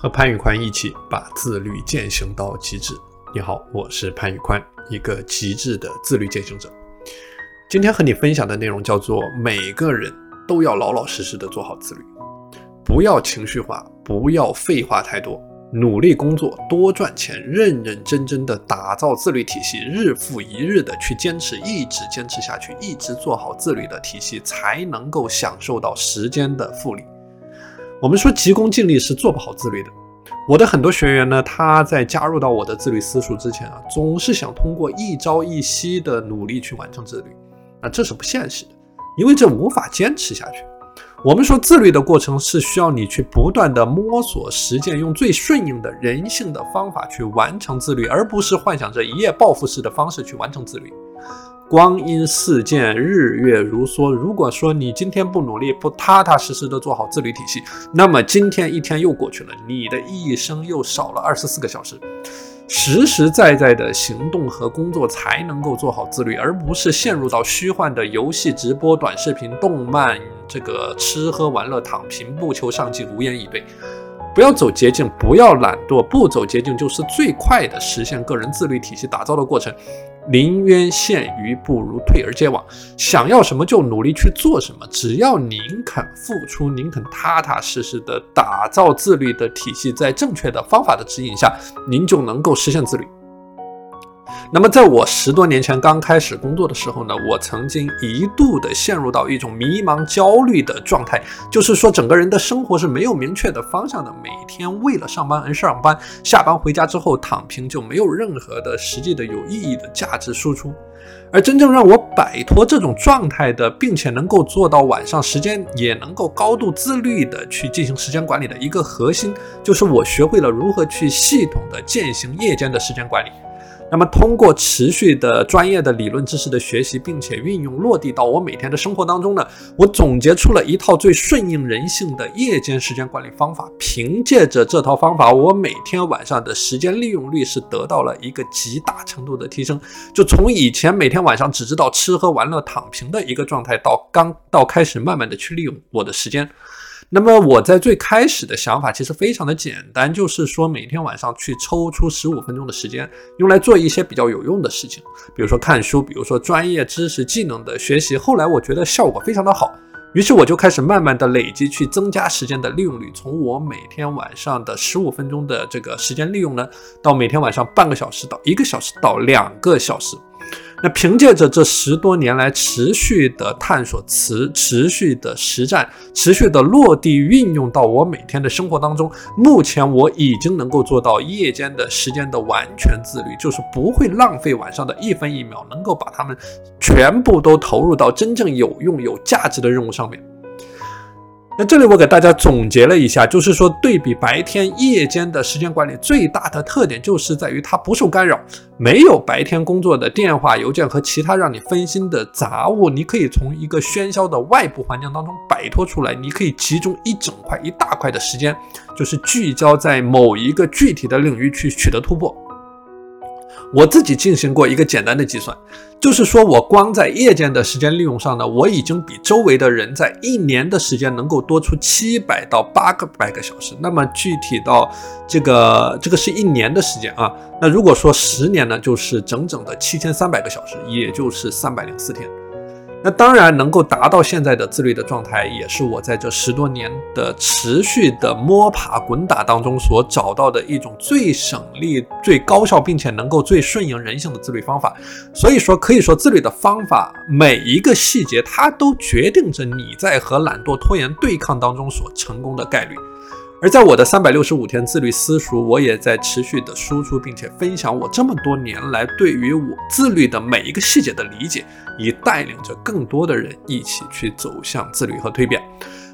和潘宇宽一起把自律践行到极致。你好，我是潘宇宽，一个极致的自律践行者。今天和你分享的内容叫做：每个人都要老老实实的做好自律，不要情绪化，不要废话太多，努力工作，多赚钱，认认真真的打造自律体系，日复一日的去坚持，一直坚持下去，一直做好自律的体系，才能够享受到时间的复利。我们说急功近利是做不好自律的。我的很多学员呢，他在加入到我的自律私塾之前啊，总是想通过一朝一夕的努力去完成自律，那这是不现实的，因为这无法坚持下去。我们说自律的过程是需要你去不断的摸索实践，用最顺应的人性的方法去完成自律，而不是幻想着一夜暴富式的方式去完成自律。光阴似箭，日月如梭。如果说你今天不努力，不踏踏实实的做好自律体系，那么今天一天又过去了，你的一生又少了二十四个小时。实实在在的行动和工作才能够做好自律，而不是陷入到虚幻的游戏、直播、短视频、动漫，这个吃喝玩乐、躺平，不求上进，无言以对。不要走捷径，不要懒惰，不走捷径就是最快的实现个人自律体系打造的过程。临渊羡鱼，不如退而结网。想要什么就努力去做什么，只要您肯付出，您肯踏踏实实的打造自律的体系，在正确的方法的指引下，您就能够实现自律。那么，在我十多年前刚开始工作的时候呢，我曾经一度的陷入到一种迷茫、焦虑的状态，就是说整个人的生活是没有明确的方向的，每天为了上班而上班，下班回家之后躺平，就没有任何的实际的有意义的价值输出。而真正让我摆脱这种状态的，并且能够做到晚上时间也能够高度自律的去进行时间管理的一个核心，就是我学会了如何去系统的践行夜间的时间管理。那么，通过持续的专业的理论知识的学习，并且运用落地到我每天的生活当中呢，我总结出了一套最顺应人性的夜间时间管理方法。凭借着这套方法，我每天晚上的时间利用率是得到了一个极大程度的提升。就从以前每天晚上只知道吃喝玩乐躺平的一个状态，到刚到开始慢慢的去利用我的时间。那么我在最开始的想法其实非常的简单，就是说每天晚上去抽出十五分钟的时间，用来做一些比较有用的事情，比如说看书，比如说专业知识技能的学习。后来我觉得效果非常的好，于是我就开始慢慢的累积去增加时间的利用率，从我每天晚上的十五分钟的这个时间利用呢，到每天晚上半个小时到一个小时到两个小时。那凭借着这十多年来持续的探索、持持续的实战、持续的落地运用到我每天的生活当中，目前我已经能够做到夜间的时间的完全自律，就是不会浪费晚上的一分一秒，能够把它们全部都投入到真正有用、有价值的任务上面。那这里我给大家总结了一下，就是说对比白天夜间的时间管理最大的特点，就是在于它不受干扰，没有白天工作的电话、邮件和其他让你分心的杂物，你可以从一个喧嚣的外部环境当中摆脱出来，你可以集中一整块、一大块的时间，就是聚焦在某一个具体的领域去取得突破。我自己进行过一个简单的计算，就是说我光在夜间的时间利用上呢，我已经比周围的人在一年的时间能够多出七百到八个百个小时。那么具体到这个，这个是一年的时间啊。那如果说十年呢，就是整整的七千三百个小时，也就是三百零四天。那当然能够达到现在的自律的状态，也是我在这十多年的持续的摸爬滚打当中所找到的一种最省力、最高效，并且能够最顺应人性的自律方法。所以说，可以说自律的方法每一个细节，它都决定着你在和懒惰拖延对抗当中所成功的概率。而在我的三百六十五天自律私塾，我也在持续的输出，并且分享我这么多年来对于我自律的每一个细节的理解，以带领着更多的人一起去走向自律和蜕变。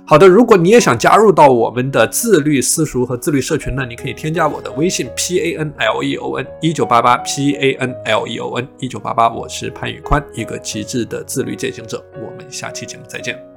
好的，如果你也想加入到我们的自律私塾和自律社群呢，你可以添加我的微信 p a n l e o n 一九八八 p a n l e o n 一九八八，我是潘宇宽，一个极致的自律践行者。我们下期节目再见。